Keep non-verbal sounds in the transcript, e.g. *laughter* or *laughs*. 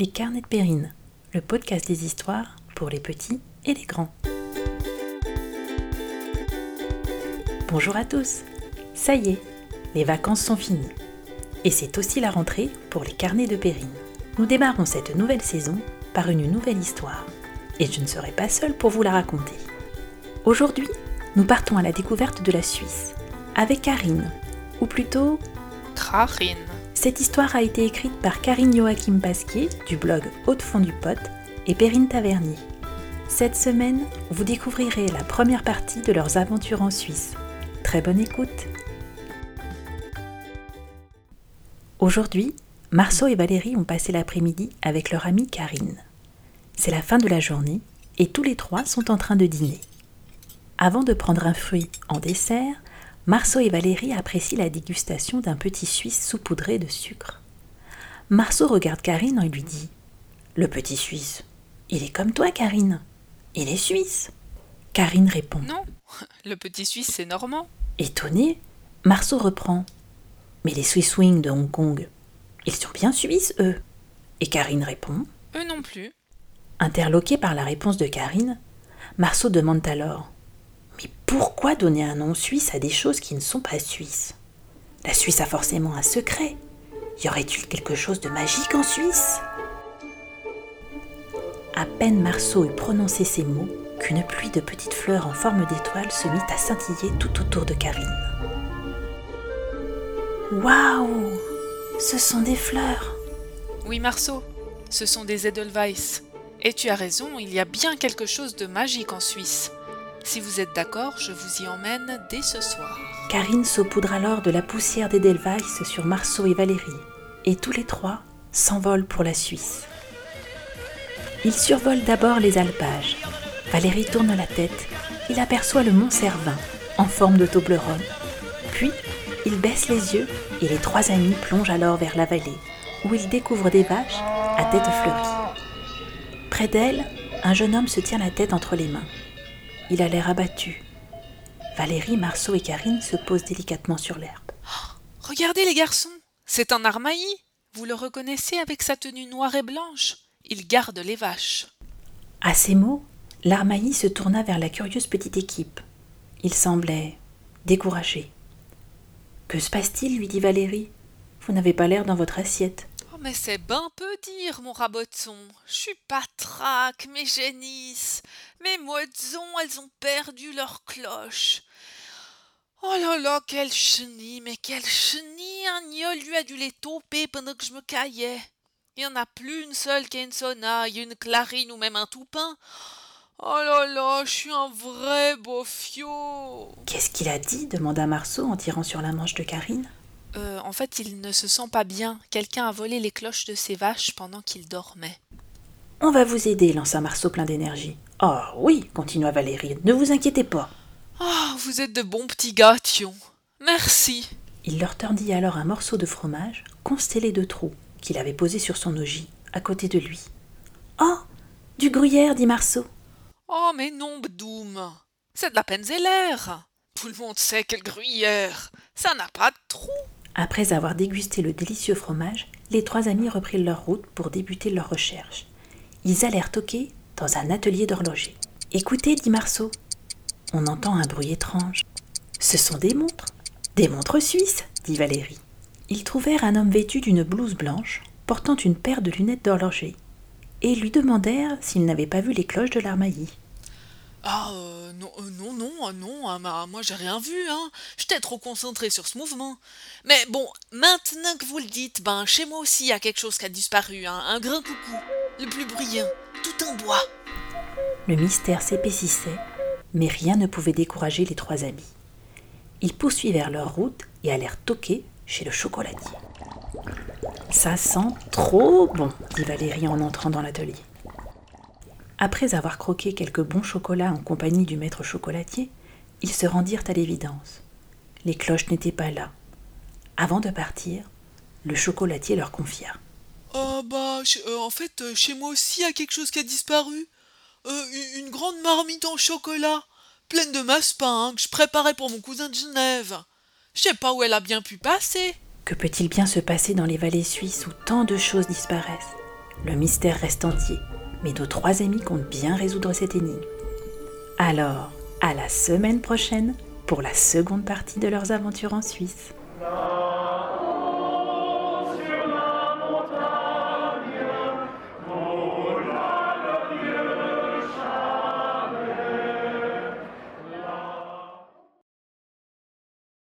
Les carnets de Périne, le podcast des histoires pour les petits et les grands. Bonjour à tous. Ça y est, les vacances sont finies. Et c'est aussi la rentrée pour les carnets de Périne. Nous démarrons cette nouvelle saison par une nouvelle histoire. Et je ne serai pas seule pour vous la raconter. Aujourd'hui, nous partons à la découverte de la Suisse avec Karine, ou plutôt Karine. Cette histoire a été écrite par Karine Joachim Pasquier du blog Haute Fond du Pot et Perrine Tavernier. Cette semaine, vous découvrirez la première partie de leurs aventures en Suisse. Très bonne écoute Aujourd'hui, Marceau et Valérie ont passé l'après-midi avec leur amie Karine. C'est la fin de la journée et tous les trois sont en train de dîner. Avant de prendre un fruit en dessert, Marceau et Valérie apprécient la dégustation d'un petit Suisse saupoudré de sucre. Marceau regarde Karine et lui dit Le petit Suisse, il est comme toi, Karine. Il est suisse. Karine répond Non, *laughs* le petit Suisse, c'est normand. Étonné, Marceau reprend Mais les Swiss Wings de Hong Kong, ils sont bien suisses, eux. Et Karine répond Eux non plus. Interloqué par la réponse de Karine, Marceau demande alors pourquoi donner un nom suisse à des choses qui ne sont pas suisses? La Suisse a forcément un secret. Y aurait-il quelque chose de magique en Suisse? À peine Marceau eut prononcé ces mots qu'une pluie de petites fleurs en forme d'étoile se mit à scintiller tout autour de Karine. Waouh Ce sont des fleurs Oui, Marceau, ce sont des Edelweiss. Et tu as raison, il y a bien quelque chose de magique en Suisse. Si vous êtes d'accord, je vous y emmène dès ce soir. Karine saupoudre alors de la poussière d'Edelweiss sur Marceau et Valérie, et tous les trois s'envolent pour la Suisse. Ils survolent d'abord les alpages. Valérie tourne la tête, il aperçoit le mont Cervin, en forme de Toblerone. Puis, il baisse les yeux et les trois amis plongent alors vers la vallée, où ils découvrent des vaches à tête fleurie. Près d'elle, un jeune homme se tient la tête entre les mains. Il a l'air abattu. Valérie, Marceau et Karine se posent délicatement sur l'herbe. Regardez les garçons, c'est un armailly. Vous le reconnaissez avec sa tenue noire et blanche. Il garde les vaches. À ces mots, l'armailly se tourna vers la curieuse petite équipe. Il semblait découragé. Que se passe-t-il lui dit Valérie. Vous n'avez pas l'air dans votre assiette. Mais c'est ben peu dire, mon raboton. Je suis pas traque, mes génisses. Mes moisons, elles ont perdu leur cloche. Oh là là, quelle chenille, mais quelle chenille Un gnôle lui a dû les toper pendant que je me caillais. Il n'y en a plus une seule qui a une sonaille, une clarine ou même un toupin. Oh là là, je suis un vrai beau fiot. Qu'est-ce qu'il a dit? demanda Marceau en tirant sur la manche de Karine. Euh, en fait, il ne se sent pas bien. Quelqu'un a volé les cloches de ses vaches pendant qu'il dormait. On va vous aider, lança Marceau plein d'énergie. Oh oui, continua Valérie, ne vous inquiétez pas. Ah, vous êtes de bons petits gars, Thion. Merci. Il leur tendit alors un morceau de fromage constellé de trous qu'il avait posé sur son logis, à côté de lui. Oh Du gruyère, dit Marceau. Oh, mais non, Bdoum. C'est de la penzellaire. Tout le monde sait quelle gruyère. Ça n'a pas de trou. Après avoir dégusté le délicieux fromage, les trois amis reprirent leur route pour débuter leur recherche. Ils allèrent toquer dans un atelier d'horloger. Écoutez, dit Marceau. On entend un bruit étrange. Ce sont des montres. Des montres suisses, dit Valérie. Ils trouvèrent un homme vêtu d'une blouse blanche, portant une paire de lunettes d'horloger, et lui demandèrent s'il n'avait pas vu les cloches de l'armailly. Ah, euh, non, euh, non, non, ah, non, ah, moi j'ai rien vu, hein. J'étais trop concentré sur ce mouvement. Mais bon, maintenant que vous le dites, ben, chez moi aussi il y a quelque chose qui a disparu, hein. Un grain coucou, le plus bruyant, tout en bois. Le mystère s'épaississait, mais rien ne pouvait décourager les trois amis. Ils poursuivirent leur route et allèrent toquer chez le chocolatier. Ça sent trop bon, dit Valérie en entrant dans l'atelier. Après avoir croqué quelques bons chocolats en compagnie du maître chocolatier, ils se rendirent à l'évidence. Les cloches n'étaient pas là. Avant de partir, le chocolatier leur confia. Ah bah, euh, en fait, euh, chez moi aussi il y a quelque chose qui a disparu. Euh, une, une grande marmite en chocolat, pleine de masse-pain, hein, que je préparais pour mon cousin de Genève. Je sais pas où elle a bien pu passer. Que peut-il bien se passer dans les vallées suisses où tant de choses disparaissent? Le mystère reste entier, mais nos trois amis comptent bien résoudre cette énigme. Alors, à la semaine prochaine pour la seconde partie de leurs aventures en Suisse.